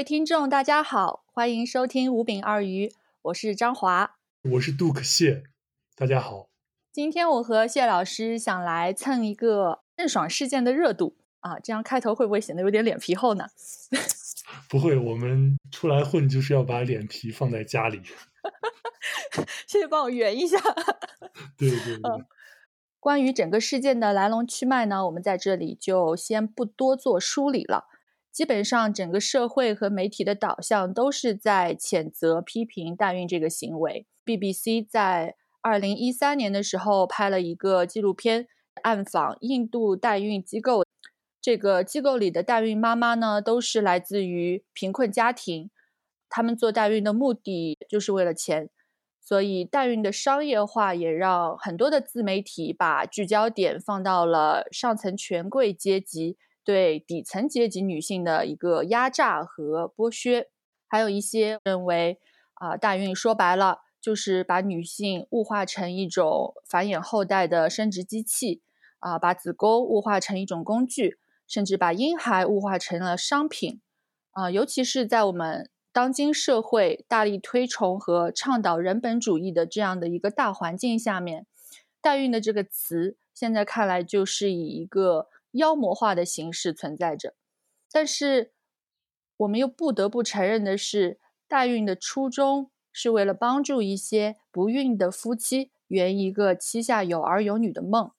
位听众，大家好，欢迎收听五饼二鱼，我是张华，我是杜可谢，大家好。今天我和谢老师想来蹭一个郑爽事件的热度啊，这样开头会不会显得有点脸皮厚呢？不会，我们出来混就是要把脸皮放在家里。谢谢帮我圆一下。对对对。嗯，关于整个事件的来龙去脉呢，我们在这里就先不多做梳理了。基本上，整个社会和媒体的导向都是在谴责、批评代孕这个行为。BBC 在二零一三年的时候拍了一个纪录片，暗访印度代孕机构。这个机构里的代孕妈妈呢，都是来自于贫困家庭，他们做代孕的目的就是为了钱。所以，代孕的商业化也让很多的自媒体把聚焦点放到了上层权贵阶级。对底层阶级女性的一个压榨和剥削，还有一些认为啊，代孕说白了就是把女性物化成一种繁衍后代的生殖机器啊，把子宫物化成一种工具，甚至把婴孩物化成了商品啊。尤其是在我们当今社会大力推崇和倡导人本主义的这样的一个大环境下面，代孕的这个词现在看来就是以一个。妖魔化的形式存在着，但是我们又不得不承认的是，代孕的初衷是为了帮助一些不孕的夫妻圆一个膝下有儿有女的梦。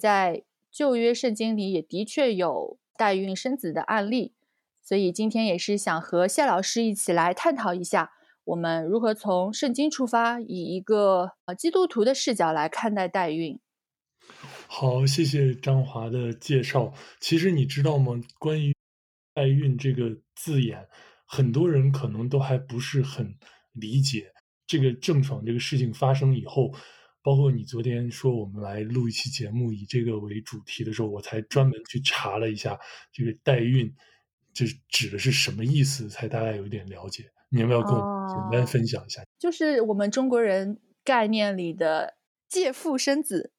在旧约圣经里也的确有代孕生子的案例，所以今天也是想和谢老师一起来探讨一下，我们如何从圣经出发，以一个呃基督徒的视角来看待代孕。好，谢谢张华的介绍。其实你知道吗？关于代孕这个字眼，很多人可能都还不是很理解。这个郑爽这个事情发生以后，包括你昨天说我们来录一期节目以这个为主题的时候，我才专门去查了一下这个代孕，这指的是什么意思，才大概有点了解。你要不要跟我简单分享一下？哦，就是我们中国人概念里的借腹生子。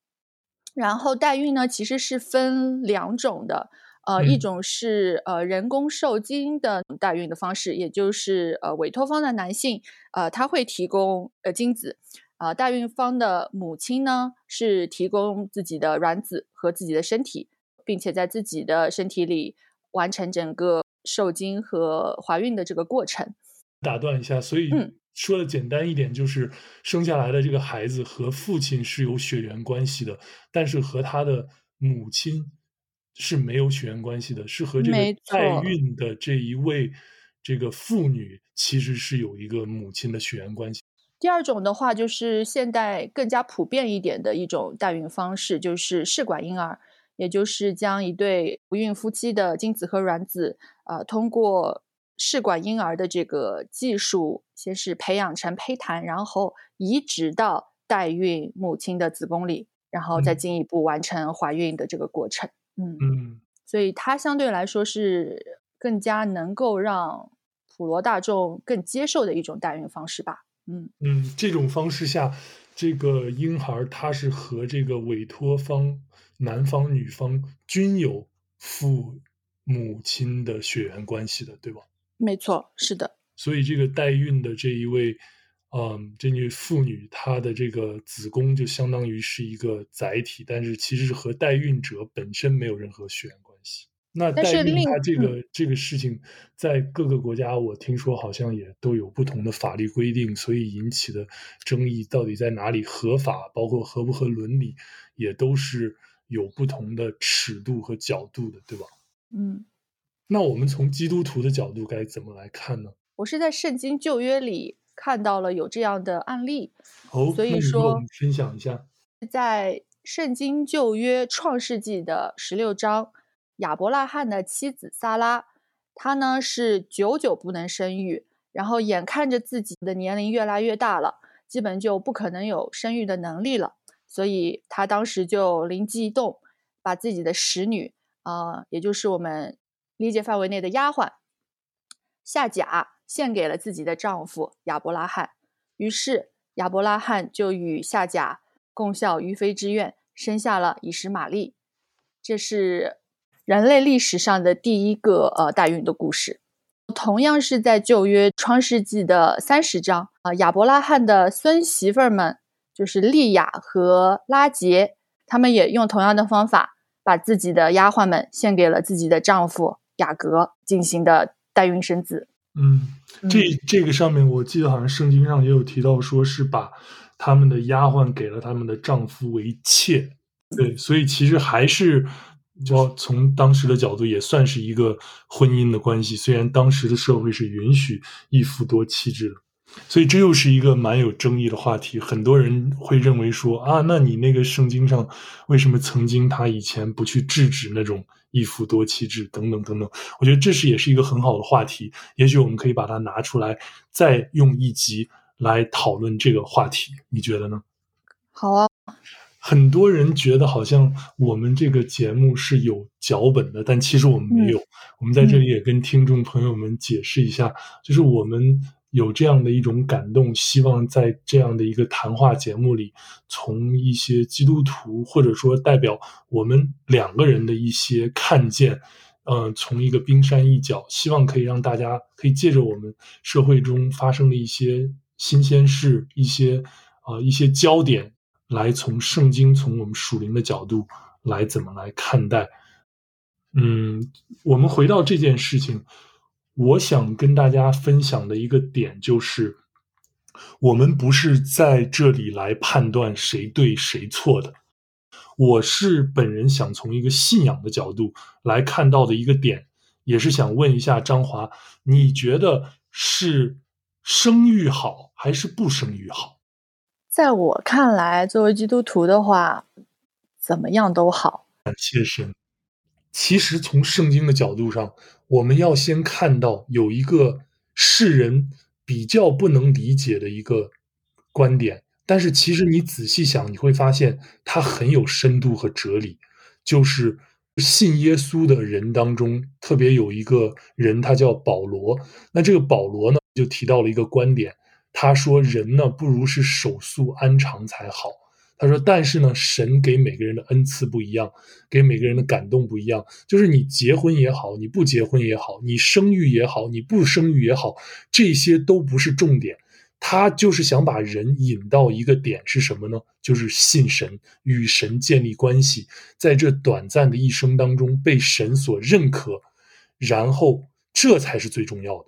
然后代孕呢，其实是分两种的，呃，嗯、一种是呃人工受精的代孕的方式，也就是呃委托方的男性，呃他会提供呃精子，呃代孕方的母亲呢是提供自己的卵子和自己的身体，并且在自己的身体里完成整个受精和怀孕的这个过程。打断一下，所以。嗯说的简单一点，就是生下来的这个孩子和父亲是有血缘关系的，但是和他的母亲是没有血缘关系的，是和这个代孕的这一位这个妇女其实是有一个母亲的血缘关系。第二种的话，就是现代更加普遍一点的一种代孕方式，就是试管婴儿，也就是将一对不孕夫妻的精子和卵子，呃，通过。试管婴儿的这个技术，先是培养成胚胎，然后移植到代孕母亲的子宫里，然后再进一步完成怀孕的这个过程。嗯嗯，所以它相对来说是更加能够让普罗大众更接受的一种代孕方式吧。嗯嗯，这种方式下，这个婴儿他是和这个委托方男方女方均有父母亲的血缘关系的，对吧？没错，是的。所以这个代孕的这一位，嗯，这女妇女，她的这个子宫就相当于是一个载体，但是其实是和代孕者本身没有任何血缘关系。那代孕它这个这个事情，在各个国家，我听说好像也都有不同的法律规定，所以引起的争议到底在哪里合法，包括合不合伦理，也都是有不同的尺度和角度的，对吧？嗯。那我们从基督徒的角度该怎么来看呢？我是在圣经旧约里看到了有这样的案例，哦，所以说我们分享一下，在圣经旧约创世纪的十六章，亚伯拉罕的妻子撒拉，她呢是久久不能生育，然后眼看着自己的年龄越来越大了，基本就不可能有生育的能力了，所以她当时就灵机一动，把自己的使女啊、呃，也就是我们。理解范围内的丫鬟夏甲献给了自己的丈夫亚伯拉罕，于是亚伯拉罕就与夏甲共效于妃之愿，生下了以实玛利。这是人类历史上的第一个呃代孕的故事。同样是在旧约创世纪的三十章啊，亚伯拉罕的孙媳妇们就是利亚和拉杰，他们也用同样的方法，把自己的丫鬟们献给了自己的丈夫雅阁，进行的代孕生子。嗯，这这个上面我记得好像圣经上也有提到，说是把他们的丫鬟给了他们的丈夫为妾。对，所以其实还是。就从当时的角度，也算是一个婚姻的关系。虽然当时的社会是允许一夫多妻制的，所以这又是一个蛮有争议的话题。很多人会认为说啊，那你那个圣经上为什么曾经他以前不去制止那种一夫多妻制等等等等？我觉得这是也是一个很好的话题。也许我们可以把它拿出来，再用一集来讨论这个话题。你觉得呢？好啊。很多人觉得好像我们这个节目是有脚本的，但其实我们没有。嗯、我们在这里也跟听众朋友们解释一下，嗯、就是我们有这样的一种感动，希望在这样的一个谈话节目里，从一些基督徒或者说代表我们两个人的一些看见，呃，从一个冰山一角，希望可以让大家可以借着我们社会中发生的一些新鲜事，一些、呃、一些焦点。来从圣经，从我们属灵的角度来怎么来看待？嗯，我们回到这件事情，我想跟大家分享的一个点就是，我们不是在这里来判断谁对谁错的。我是本人想从一个信仰的角度来看到的一个点，也是想问一下张华，你觉得是生育好还是不生育好？在我看来，作为基督徒的话，怎么样都好。感谢神。其实从圣经的角度上，我们要先看到有一个世人比较不能理解的一个观点，但是其实你仔细想，你会发现它很有深度和哲理。就是信耶稣的人当中，特别有一个人，他叫保罗。那这个保罗呢，就提到了一个观点。他说：“人呢，不如是手速安常才好。”他说：“但是呢，神给每个人的恩赐不一样，给每个人的感动不一样。就是你结婚也好，你不结婚也好，你生育也好，你不生育也好，这些都不是重点。他就是想把人引到一个点是什么呢？就是信神，与神建立关系，在这短暂的一生当中被神所认可，然后这才是最重要的。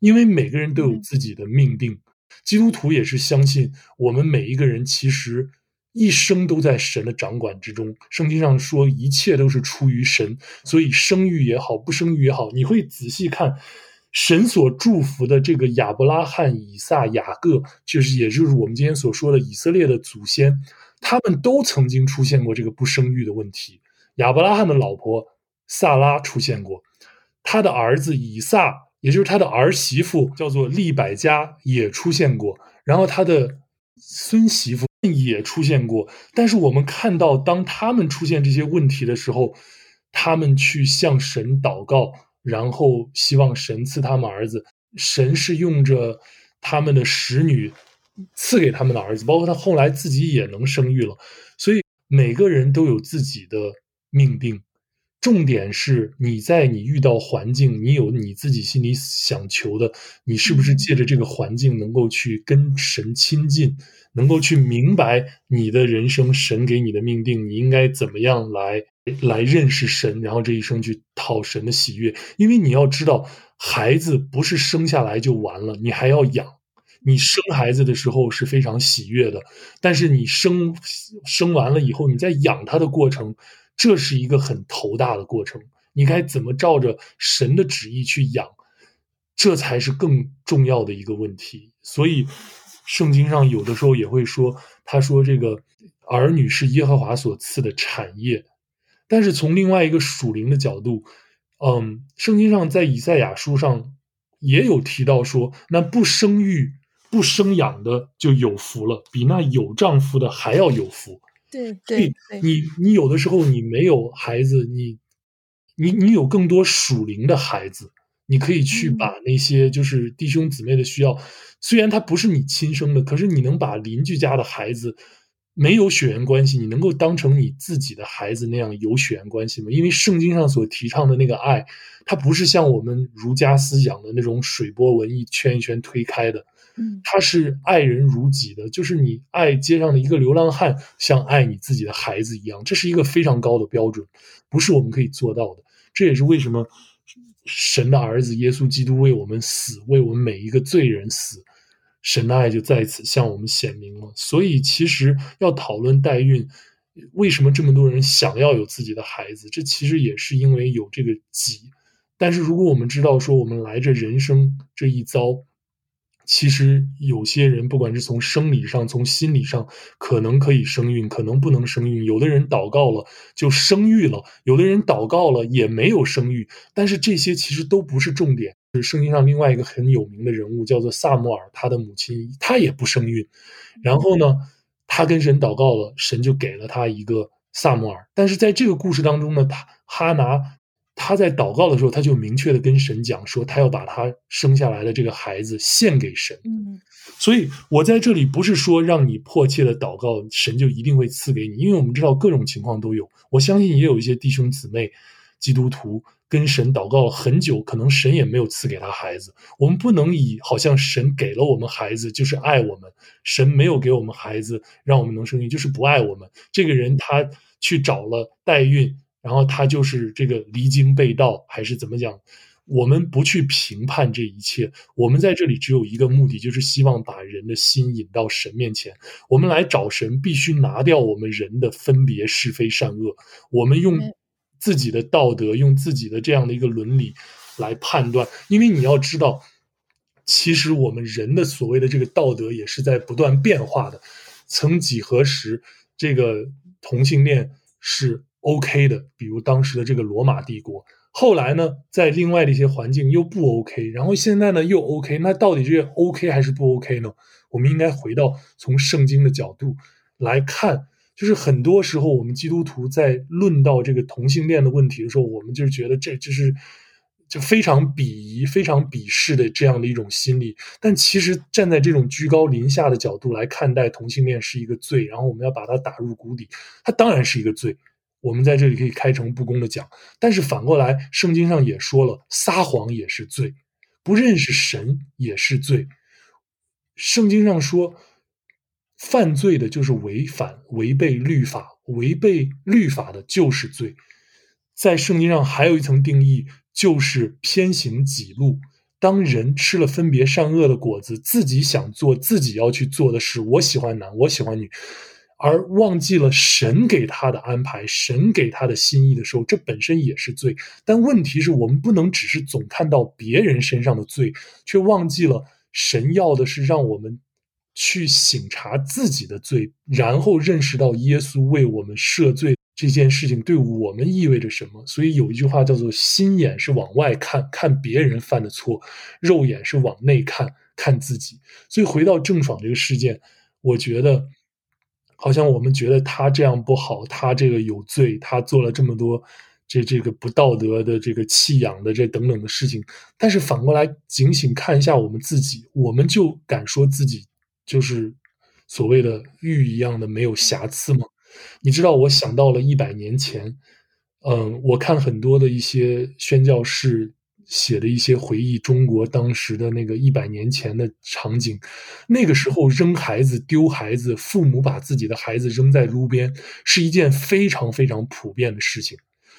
因为每个人都有自己的命定。”基督徒也是相信，我们每一个人其实一生都在神的掌管之中。圣经上说，一切都是出于神，所以生育也好，不生育也好，你会仔细看，神所祝福的这个亚伯拉罕、以撒、雅各，就是也就是我们今天所说的以色列的祖先，他们都曾经出现过这个不生育的问题。亚伯拉罕的老婆萨拉出现过，他的儿子以撒。也就是他的儿媳妇叫做利百加也出现过，然后他的孙媳妇也出现过。但是我们看到，当他们出现这些问题的时候，他们去向神祷告，然后希望神赐他们儿子。神是用着他们的使女赐给他们的儿子，包括他后来自己也能生育了。所以每个人都有自己的命定。重点是你在你遇到环境，你有你自己心里想求的，你是不是借着这个环境能够去跟神亲近，能够去明白你的人生，神给你的命定，你应该怎么样来来认识神，然后这一生去讨神的喜悦。因为你要知道，孩子不是生下来就完了，你还要养。你生孩子的时候是非常喜悦的，但是你生生完了以后，你在养他的过程。这是一个很头大的过程，你该怎么照着神的旨意去养，这才是更重要的一个问题。所以，圣经上有的时候也会说，他说这个儿女是耶和华所赐的产业。但是从另外一个属灵的角度，嗯，圣经上在以赛亚书上也有提到说，那不生育、不生养的就有福了，比那有丈夫的还要有福。对对，对。你你有的时候你没有孩子，你你你有更多属灵的孩子，你可以去把那些就是弟兄姊妹的需要，嗯、虽然他不是你亲生的，可是你能把邻居家的孩子没有血缘关系，你能够当成你自己的孩子那样有血缘关系吗？因为圣经上所提倡的那个爱，它不是像我们儒家思想的那种水波纹一圈一圈推开的，嗯，它是爱人如己的，就是你爱街上的一个流浪汉，像爱你自己的孩子一样，这是一个非常高的标准，不是我们可以做到的。这也是为什么神的儿子耶稣基督为我们死，为我们每一个罪人死。神的爱就在此向我们显明了，所以其实要讨论代孕，为什么这么多人想要有自己的孩子？这其实也是因为有这个己。但是如果我们知道说我们来这人生这一遭，其实有些人不管是从生理上、从心理上，可能可以生育，可能不能生育。有的人祷告了就生育了，有的人祷告了也没有生育。但是这些其实都不是重点。是圣经上另外一个很有名的人物叫做撒母耳，他的母亲他也不生育，然后呢，他跟神祷告了，神就给了他一个撒母耳。但是在这个故事当中呢，他哈拿他在祷告的时候，他就明确的跟神讲说，他要把他生下来的这个孩子献给神。嗯，所以我在这里不是说让你迫切的祷告，神就一定会赐给你，因为我们知道各种情况都有。我相信也有一些弟兄姊妹基督徒。跟神祷告了很久，可能神也没有赐给他孩子。我们不能以好像神给了我们孩子就是爱我们，神没有给我们孩子让我们能生育就是不爱我们。这个人他去找了代孕，然后他就是这个离经背道还是怎么讲？我们不去评判这一切，我们在这里只有一个目的，就是希望把人的心引到神面前。我们来找神，必须拿掉我们人的分别是非善恶，我们用。自己的道德，用自己的这样的一个伦理来判断，因为你要知道，其实我们人的所谓的这个道德也是在不断变化的。曾几何时，这个同性恋是 OK 的，比如当时的这个罗马帝国。后来呢，在另外的一些环境又不 OK，然后现在呢又 OK。那到底这 OK 还是不 OK 呢？我们应该回到从圣经的角度来看。就是很多时候，我们基督徒在论到这个同性恋的问题的时候，我们就觉得这就是就非常鄙夷、非常鄙视的这样的一种心理。但其实站在这种居高临下的角度来看待同性恋是一个罪，然后我们要把它打入谷底，它当然是一个罪。我们在这里可以开诚布公的讲，但是反过来，圣经上也说了，撒谎也是罪，不认识神也是罪。圣经上说。犯罪的就是违反、违背律法，违背律法的就是罪。在圣经上还有一层定义，就是偏行己路。当人吃了分别善恶的果子，自己想做自己要去做的事，我喜欢男，我喜欢女，而忘记了神给他的安排、神给他的心意的时候，这本身也是罪。但问题是我们不能只是总看到别人身上的罪，却忘记了神要的是让我们。去省察自己的罪，然后认识到耶稣为我们赦罪这件事情对我们意味着什么。所以有一句话叫做“心眼是往外看，看别人犯的错；肉眼是往内看，看自己。”所以回到郑爽这个事件，我觉得好像我们觉得他这样不好，他这个有罪，他做了这么多这这个不道德的这个弃养的这等等的事情。但是反过来警醒看一下我们自己，我们就敢说自己。就是所谓的玉一样的没有瑕疵吗？你知道，我想到了一百年前，嗯，我看很多的一些宣教士写的一些回忆中国当时的那个一百年前的场景，那个时候扔孩子、丢孩子，父母把自己的孩子扔在路边，是一件非常非常普遍的事情。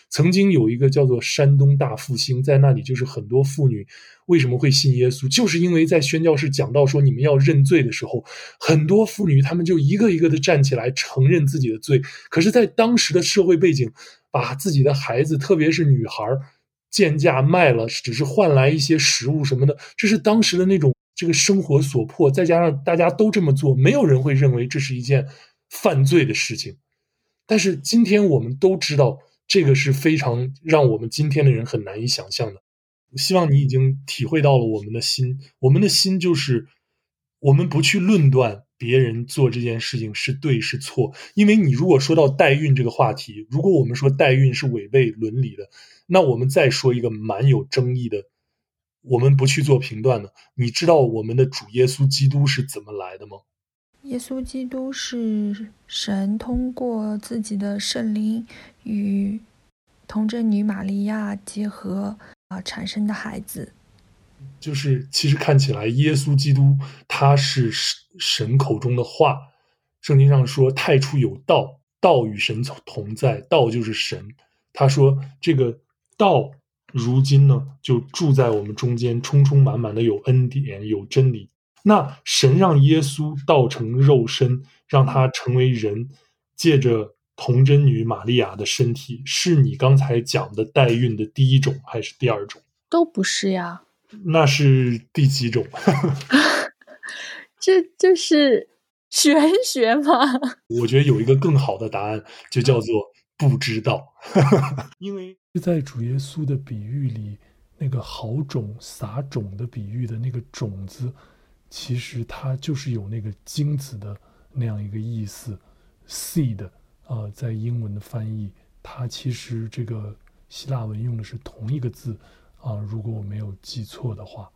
曾经有一个叫做山东大复兴，在那里就是很多妇女为什么会信耶稣，就是因为在宣教士讲到说你们要认罪的时候，很多妇女她们就一个一个的站起来承认自己的罪。可是，在当时的社会背景，把自己的孩子，特别是女孩儿，贱价卖了，只是换来一些食物什么的，这是当时的那种这个生活所迫，再加上大家都这么做，没有人会认为这是一件犯罪的事情。但是今天我们都知道。这个是非常让我们今天的人很难以想象的。我希望你已经体会到了我们的心，我们的心就是我们不去论断别人做这件事情是对是错，因为你如果说到代孕这个话题，如果我们说代孕是违背伦理的，那我们再说一个蛮有争议的，我们不去做评断的。你知道我们的主耶稣基督是怎么来的吗？耶稣基督是神通过自己的圣灵与童贞女玛利亚结合啊产生的孩子。就是其实看起来，耶稣基督他是神口中的话。圣经上说：“太初有道，道与神同在，道就是神。”他说：“这个道如今呢，就住在我们中间，充充满满的有恩典，有真理。”那神让耶稣道成肉身，让他成为人，借着童贞女玛利亚的身体，是你刚才讲的代孕的第一种还是第二种？都不是呀。那是第几种？这就是玄学吗？我觉得有一个更好的答案，就叫做不知道。因为在主耶稣的比喻里，那个好种撒种的比喻的那个种子，其实它就是有那个精子的那样一个意思，seed 啊、在英文的翻译，它其实这个希腊文用的是同一个字。啊，如果我没有记错的话，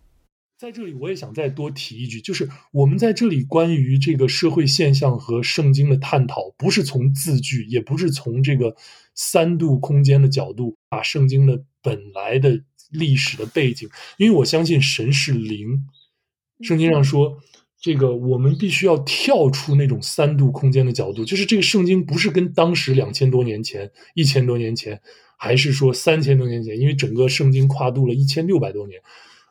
在这里我也想再多提一句，就是我们在这里关于这个社会现象和圣经的探讨，不是从字句，也不是从这个三度空间的角度，把圣经的本来的历史的背景，因为我相信神是灵，圣经上说，这个我们必须要跳出那种三度空间的角度，就是这个圣经不是跟当时两千多年前、一千多年前。还是说三千多年前，因为整个圣经跨度了一千六百多年，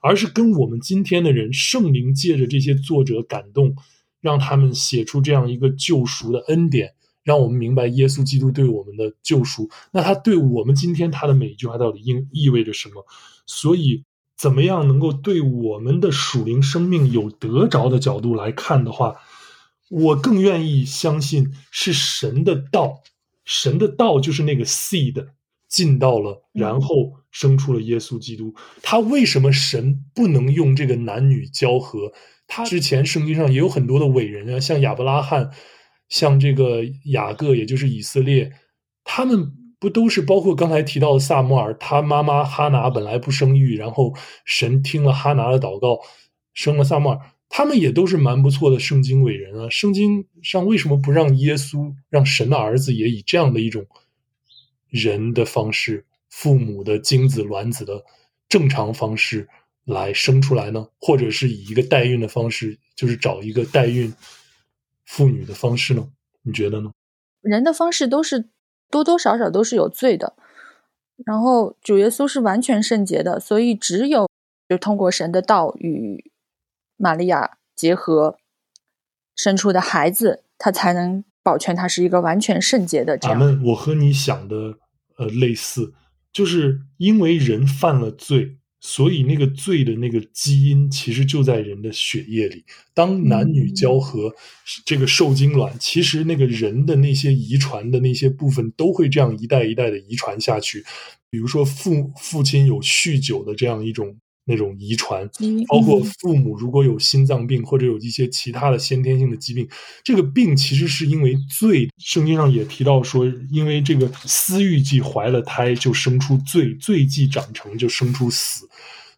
而是跟我们今天的人，圣灵借着这些作者感动，让他们写出这样一个救赎的恩典，让我们明白耶稣基督对我们的救赎。那他对我们今天他的每一句话到底应意味着什么？所以，怎么样能够对我们的属灵生命有得着的角度来看的话，我更愿意相信是神的道，神的道就是那个 seed。进到了，然后生出了耶稣基督。他为什么神不能用这个男女交合？他之前圣经上也有很多的伟人啊，像亚伯拉罕，像这个雅各，也就是以色列，他们不都是包括刚才提到的撒摩尔，他妈妈哈拿本来不生育，然后神听了哈拿的祷告，生了撒摩尔，他们也都是蛮不错的圣经伟人啊。圣经上为什么不让耶稣，让神的儿子也以这样的一种？人的方式，父母的精子卵子的正常方式来生出来呢？或者是以一个代孕的方式，就是找一个代孕妇女的方式呢？你觉得呢？人的方式都是多多少少都是有罪的，然后主耶稣是完全圣洁的，所以只有就通过神的道与玛利亚结合生出的孩子，他才能。保全他是一个完全圣洁的。咱们，我和你想的呃类似，就是因为人犯了罪，所以那个罪的那个基因其实就在人的血液里。当男女交合，嗯、这个受精卵，其实那个人的那些遗传的那些部分都会这样一代一代的遗传下去。比如说父父亲有酗酒的这样一种。那种遗传，包括父母如果有心脏病或者有一些其他的先天性的疾病，这个病其实是因为罪。圣经上也提到说，因为这个私欲既怀了胎，就生出罪；罪既长成，就生出死。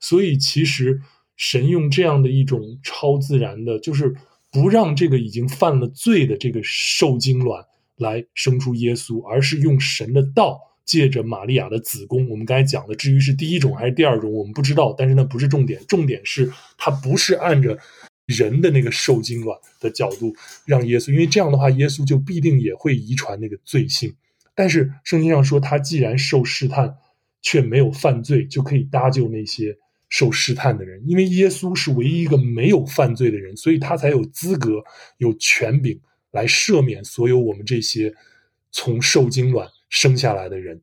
所以，其实神用这样的一种超自然的，就是不让这个已经犯了罪的这个受精卵来生出耶稣，而是用神的道。借着玛利亚的子宫，我们刚才讲的，至于是第一种还是第二种，我们不知道。但是那不是重点，重点是它不是按着人的那个受精卵的角度让耶稣，因为这样的话，耶稣就必定也会遗传那个罪性。但是圣经上说，他既然受试探，却没有犯罪，就可以搭救那些受试探的人。因为耶稣是唯一一个没有犯罪的人，所以他才有资格、有权柄来赦免所有我们这些从受精卵。生下来的人，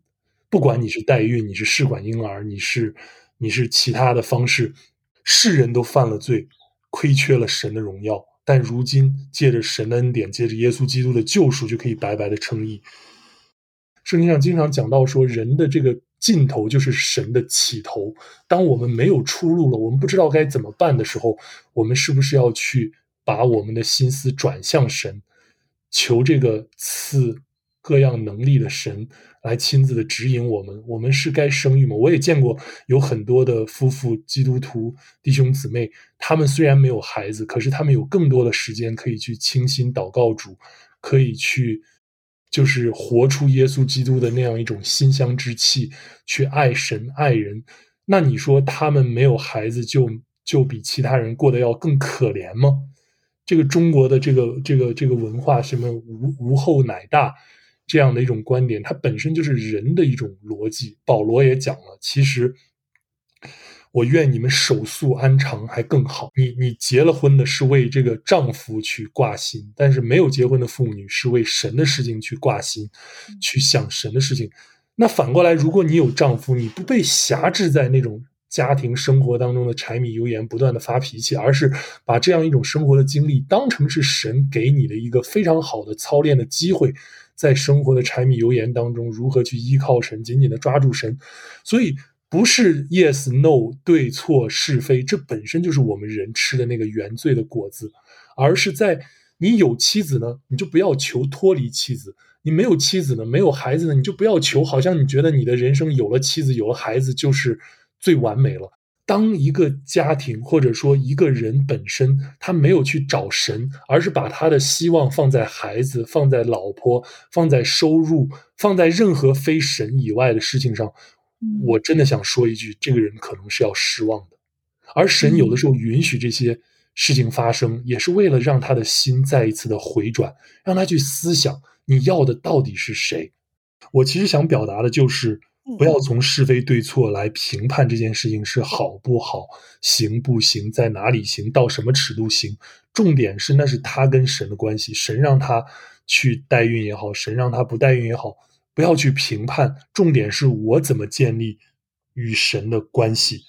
不管你是代孕，你是试管婴儿，你是你是其他的方式，世人都犯了罪，亏缺了神的荣耀。但如今借着神的恩典，借着耶稣基督的救赎，就可以白白的称义。圣经上经常讲到说，人的这个尽头就是神的起头。当我们没有出路了，我们不知道该怎么办的时候，我们是不是要去把我们的心思转向神，求这个赐？各样能力的神来亲自的指引我们，我们是该生育吗？我也见过有很多的夫妇基督徒弟兄姊妹，他们虽然没有孩子，可是他们有更多的时间可以去倾心祷告主，可以去就是活出耶稣基督的那样一种馨香之气，去爱神爱人。那你说他们没有孩子就就比其他人过得要更可怜吗？这个中国的这个这个这个文化，什么无无后乃大。这样的一种观点，它本身就是人的一种逻辑。保罗也讲了，其实我愿你们手速安长还更好。你你结了婚的是为这个丈夫去挂心，但是没有结婚的妇女是为神的事情去挂心，去想神的事情。那反过来，如果你有丈夫，你不被辖制在那种家庭生活当中的柴米油盐不断的发脾气，而是把这样一种生活的经历当成是神给你的一个非常好的操练的机会。在生活的柴米油盐当中，如何去依靠神，紧紧的抓住神？所以不是 yes no 对错是非，这本身就是我们人吃的那个原罪的果子，而是在你有妻子呢，你就不要求脱离妻子；你没有妻子呢，没有孩子呢，你就不要求，好像你觉得你的人生有了妻子，有了孩子就是最完美了。当一个家庭或者说一个人本身，他没有去找神，而是把他的希望放在孩子、放在老婆、放在收入、放在任何非神以外的事情上，我真的想说一句，这个人可能是要失望的。而神有的时候允许这些事情发生，也是为了让他的心再一次的回转，让他去思想你要的到底是谁。我其实想表达的就是。不要从是非对错来评判这件事情是好不好、行不行、在哪里行、到什么尺度行。重点是那是他跟神的关系，神让他去代孕也好，神让他不代孕也好，不要去评判。重点是我怎么建立与神的关系。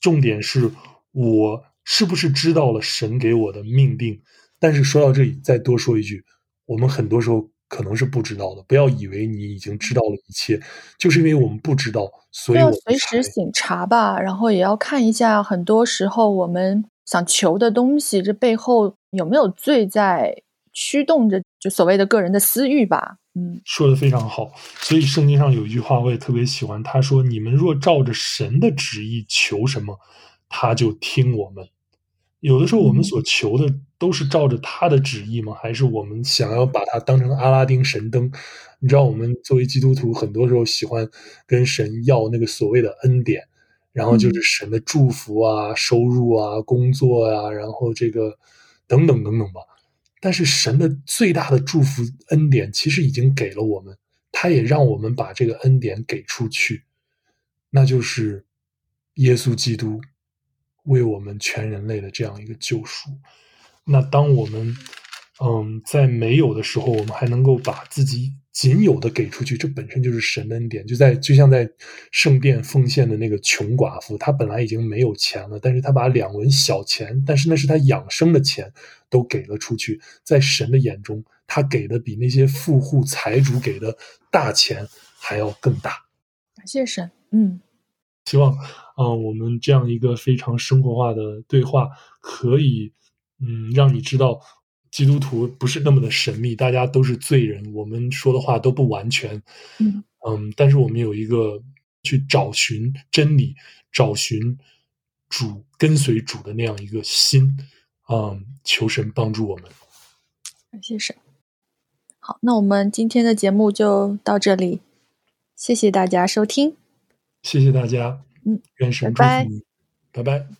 重点是我是不是知道了神给我的命定。但是说到这里，再多说一句，我们很多时候。可能是不知道的，不要以为你已经知道了一切，就是因为我们不知道，所以要随时醒察吧，然后也要看一下，很多时候我们想求的东西，这背后有没有罪在驱动着，就所谓的个人的私欲吧。嗯，说的非常好。所以圣经上有一句话，我也特别喜欢，他说：“你们若照着神的旨意求什么，他就听我们。”有的时候，我们所求的都是照着他的旨意吗？还是我们想要把它当成阿拉丁神灯？你知道，我们作为基督徒，很多时候喜欢跟神要那个所谓的恩典，然后就是神的祝福啊、收入啊、工作啊，然后这个等等等等吧。但是神的最大的祝福恩典，其实已经给了我们，他也让我们把这个恩典给出去，那就是耶稣基督。为我们全人类的这样一个救赎，那当我们嗯在没有的时候，我们还能够把自己仅有的给出去，这本身就是神的恩典。就在就像在圣殿奉献的那个穷寡妇，她本来已经没有钱了，但是她把两文小钱，但是那是她养生的钱，都给了出去。在神的眼中，她给的比那些富户财主给的大钱还要更大。感谢神，嗯。希望，啊、呃，我们这样一个非常生活化的对话，可以，嗯，让你知道，基督徒不是那么的神秘，大家都是罪人，我们说的话都不完全，嗯，嗯，但是我们有一个去找寻真理、找寻主、跟随主的那样一个心，嗯，求神帮助我们。感谢神。好，那我们今天的节目就到这里，谢谢大家收听。谢谢大家，嗯，愿神祝福你，拜拜。拜拜。